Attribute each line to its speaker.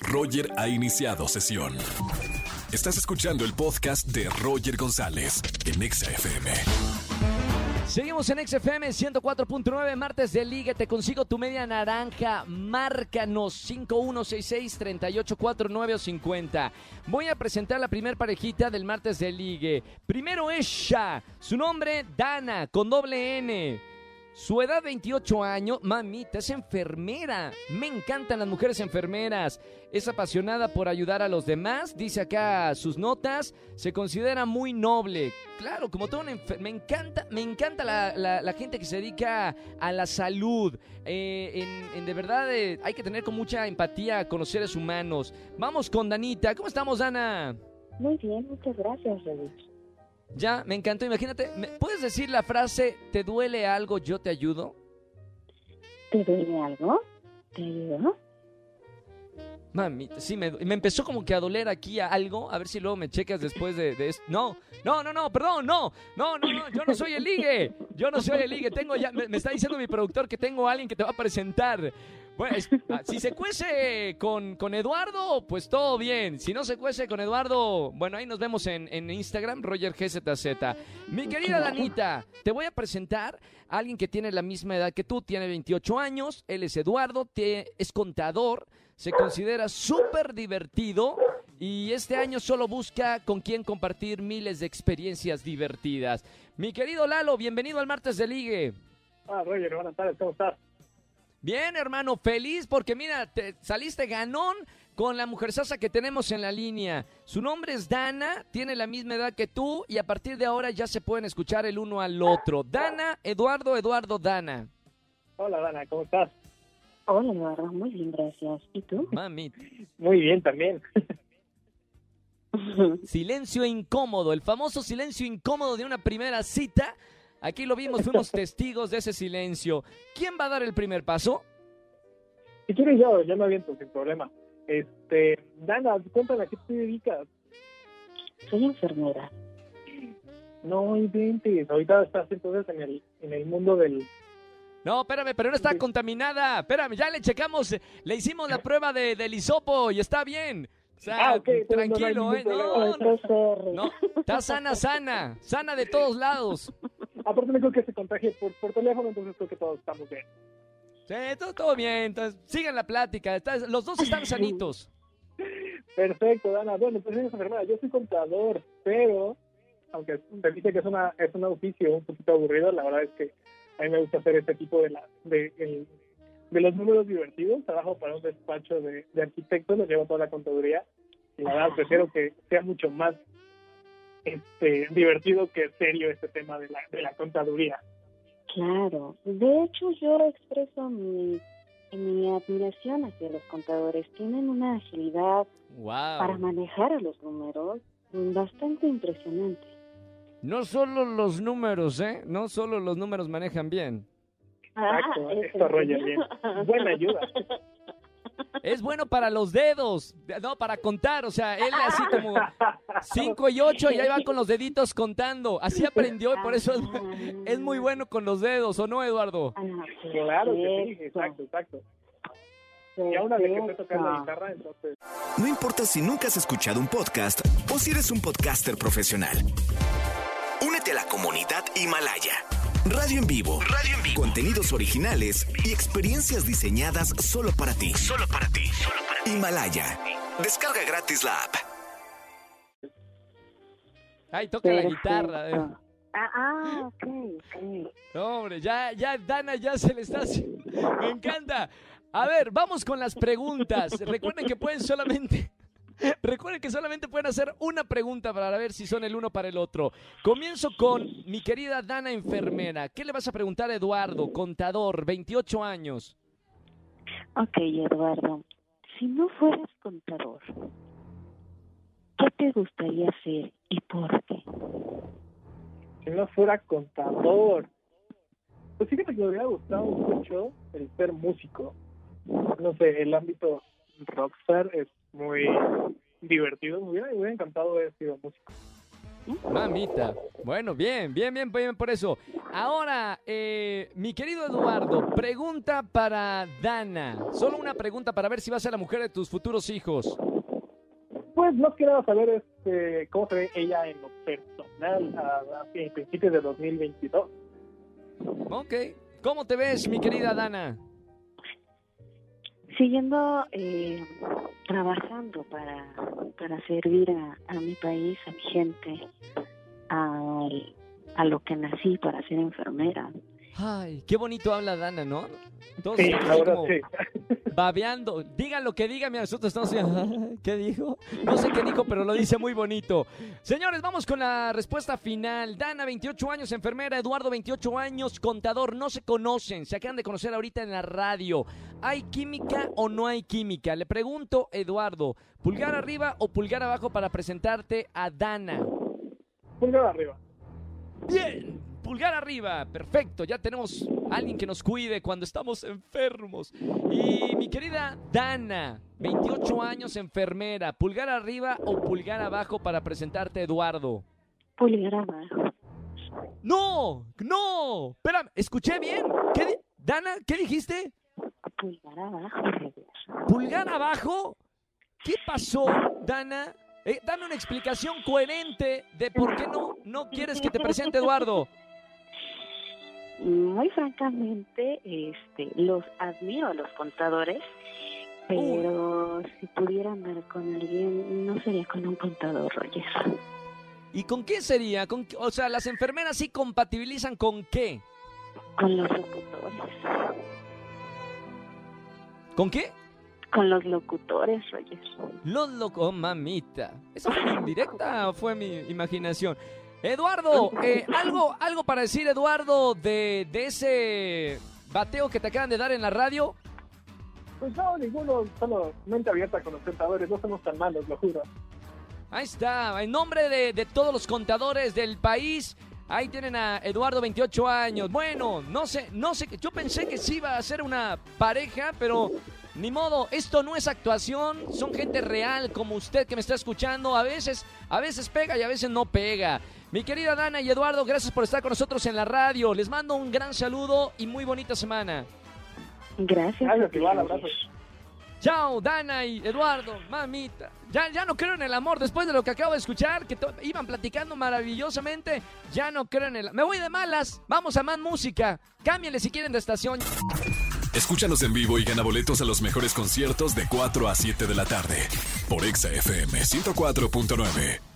Speaker 1: Roger ha iniciado sesión. Estás escuchando el podcast de Roger González en Exa FM.
Speaker 2: Seguimos en XFM 104.9, martes de liga. Te consigo tu media naranja. Márcanos 5166-3849 o 50. Voy a presentar la primer parejita del martes de ligue. Primero ella. Su nombre, Dana, con doble N. Su edad 28 años, mamita, es enfermera. Me encantan las mujeres enfermeras. Es apasionada por ayudar a los demás, dice acá sus notas. Se considera muy noble. Claro, como todo una enfer- me encanta, me encanta la, la- gente que se dedica a la salud. Eh, en, de verdad eh, hay que tener con mucha empatía con los seres humanos. Vamos con Danita. ¿Cómo estamos, Dana?
Speaker 3: Muy bien, muchas gracias, David.
Speaker 2: Ya, me encantó. Imagínate, ¿me- ¿puedes decir la frase, ¿te duele algo, yo te ayudo?
Speaker 3: ¿Te duele algo? ¿Te ayudo?
Speaker 2: Mamita, sí, me, me empezó como que a doler aquí a algo. A ver si luego me checas después de, de esto. No, no, no, no, perdón, no. No, no, no, yo no soy el ligue. Yo no soy el ligue. Tengo ya, me, me está diciendo mi productor que tengo a alguien que te va a presentar. Bueno, es- ah, si se cuece con, con Eduardo, pues todo bien. Si no se cuece con Eduardo, bueno, ahí nos vemos en, en Instagram, Roger GZZ. Mi querida Danita, te voy a presentar a alguien que tiene la misma edad que tú, tiene 28 años, él es Eduardo, te- es contador, se considera súper divertido y este año solo busca con quien compartir miles de experiencias divertidas. Mi querido Lalo, bienvenido al martes de ligue.
Speaker 4: Ah, Roger, buenas tardes, ¿cómo estás?
Speaker 2: Bien, hermano, feliz porque mira, te saliste ganón con la mujer sasa que tenemos en la línea. Su nombre es Dana, tiene la misma edad que tú y a partir de ahora ya se pueden escuchar el uno al otro. Dana, Eduardo, Eduardo, Dana.
Speaker 4: Hola, Dana, ¿cómo estás?
Speaker 3: Hola, Eduardo, muy bien, gracias. ¿Y tú?
Speaker 2: Mami,
Speaker 4: Muy bien también.
Speaker 2: silencio incómodo, el famoso silencio incómodo de una primera cita. Aquí lo vimos, fuimos testigos de ese silencio. ¿Quién va a dar el primer paso?
Speaker 4: Si quieres yo, yo me aviento sin problema. Este, Dana, cuéntame a qué te dedicas.
Speaker 3: Soy enfermera.
Speaker 4: No inventes, ahorita estás entonces en el, en el mundo del...
Speaker 2: No, espérame, pero no está contaminada. Espérame, ya le checamos, eh, le hicimos la prueba de, del hisopo y está bien. O sea,
Speaker 4: Ah, ok, entonces no hay
Speaker 2: tranquilo, ¿eh? No,
Speaker 3: Soy
Speaker 2: no,
Speaker 3: PCR.
Speaker 2: no, está sana, sana, sana de todos lados.
Speaker 4: Aparte me creo que se contagie por, por teléfono, entonces creo que todos estamos bien.
Speaker 2: Sí, todo, todo bien, entonces sigan la plática, los dos están sanitos.
Speaker 4: Perfecto, Dana. Bueno, pues enfermera, yo soy contador, pero aunque se dice que es una es un oficio un poquito aburrido, la verdad es que a mí me gusta hacer este tipo de la de, el- de los números divertidos. Trabajo para un despacho de, de arquitectos, lo llevo toda la contaduría y la verdad prefiero que sea mucho más este divertido que serio este tema de la, de la contaduría.
Speaker 3: Claro. De hecho, yo expreso mi, mi admiración hacia los contadores. Tienen una agilidad para manejar a los números bastante impresionante.
Speaker 2: No solo los números, ¿eh? No solo los números manejan bien.
Speaker 4: Exacto,
Speaker 3: Ah, ¿es
Speaker 4: esto
Speaker 3: en
Speaker 4: Roger
Speaker 3: serio?
Speaker 4: bien. Buena ayuda.
Speaker 2: Es bueno para los dedos, no, para contar, o sea, él así como 5 y 8 y ahí va con los deditos contando. Así aprendió y por eso es, es muy bueno con los dedos, ¿o no, Eduardo?
Speaker 3: Ah,
Speaker 4: Claro que sí, exacto, exacto. Y ahora de que tocar la guitarra, entonces
Speaker 1: No importa si nunca has escuchado un podcast o si eres un podcaster profesional. Únete a la comunidad Himalaya. Radio en vivo. Radio en vivo. Contenidos originales y experiencias diseñadas solo para ti. Solo para ti. Himalaya. Descarga gratis la app.
Speaker 2: Ay, toca la guitarra. eh.
Speaker 3: Ah, ah, ok, ok.
Speaker 2: No, hombre, ya, ya, Dana, ya se le está haciendo. Me encanta. A ver, vamos con las preguntas. Recuerden que pueden solamente. Recuerden que solamente pueden hacer una pregunta para ver si son el uno para el otro. Comienzo con mi querida Dana enfermera. ¿Qué le vas a preguntar a Eduardo, contador, 28 años?
Speaker 3: Ok, Eduardo, si no fueras contador, ¿qué te gustaría hacer y por qué?
Speaker 4: si no fuera contador. Pues fíjate que me hubiera gustado mucho el ser músico. No sé, el ámbito rockstar es muy divertido. Hubiera, me hubiera encantado haber sido músico.
Speaker 2: Mamita. Bueno, bien, bien, bien, bien por eso. Ahora, eh, mi querido Eduardo, pregunta para Dana. Solo una pregunta para ver si va a ser la mujer de tus futuros hijos.
Speaker 4: Pues más que nada saber este, cómo se ve ella en lo personal a, a principios de 2022.
Speaker 2: Ok. ¿Cómo te ves, mi querida Dana?
Speaker 3: Siguiendo eh, trabajando para, para servir a, a mi país, a mi gente, a, a lo que nací para ser enfermera.
Speaker 2: Ay, qué bonito habla Dana, ¿no? Todos
Speaker 4: Sí,
Speaker 2: como
Speaker 4: sí.
Speaker 2: Babeando. Digan lo que digan, mira, nosotros estamos así, "Ah, ¿Qué dijo? No sé qué dijo, pero lo dice muy bonito. Señores, vamos con la respuesta final. Dana, 28 años, enfermera. Eduardo, 28 años, contador. No se conocen, se acaban de conocer ahorita en la radio. ¿Hay química o no hay química? Le pregunto, Eduardo, ¿pulgar arriba o pulgar abajo para presentarte a Dana?
Speaker 4: Pulgar arriba.
Speaker 2: Bien, pulgar arriba, perfecto. Ya tenemos a alguien que nos cuide cuando estamos enfermos. Y mi querida Dana, 28 años, enfermera, pulgar arriba o pulgar abajo para presentarte a Eduardo.
Speaker 3: Pulgar abajo.
Speaker 2: No, no, espérame, escuché bien. ¿Qué Dana, ¿qué dijiste?
Speaker 3: Pulgar abajo.
Speaker 2: ¿Pulgar abajo? ¿Qué pasó, Dana? Eh, dame una explicación coherente de por qué no, no quieres que te presente Eduardo.
Speaker 3: Muy francamente, este, los admiro a los contadores, pero si pudiera andar con alguien, no sería con un contador, Reyes.
Speaker 2: ¿Y con qué sería? ¿Con o sea, las enfermeras sí compatibilizan con qué?
Speaker 3: Con los locutores.
Speaker 2: ¿Con qué?
Speaker 3: Con los locutores, Reyes.
Speaker 2: Los locos, oh, mamita. ¿Eso fue indirecta o fue mi imaginación? Eduardo, eh, algo, algo para decir, Eduardo, de, de ese bateo que te acaban de dar en la radio.
Speaker 4: Pues no, ninguno, solo mente abierta con los contadores, no somos tan malos, lo juro.
Speaker 2: Ahí está, en nombre de, de todos los contadores del país, ahí tienen a Eduardo, 28 años. Bueno, no sé, no sé, yo pensé que sí iba a ser una pareja, pero ni modo, esto no es actuación, son gente real como usted que me está escuchando. A veces, a veces pega y a veces no pega. Mi querida Dana y Eduardo, gracias por estar con nosotros en la radio. Les mando un gran saludo y muy bonita semana.
Speaker 3: Gracias.
Speaker 4: Gracias, abrazos.
Speaker 2: Chao, Dana y Eduardo, mamita. Ya, ya no creo en el amor después de lo que acabo de escuchar, que iban platicando maravillosamente. Ya no creo en el Me voy de malas. Vamos a más música. Cámbienle si quieren de estación.
Speaker 5: Escúchanos en vivo y gana boletos a los mejores conciertos de 4 a 7 de la tarde por Exa FM 104.9.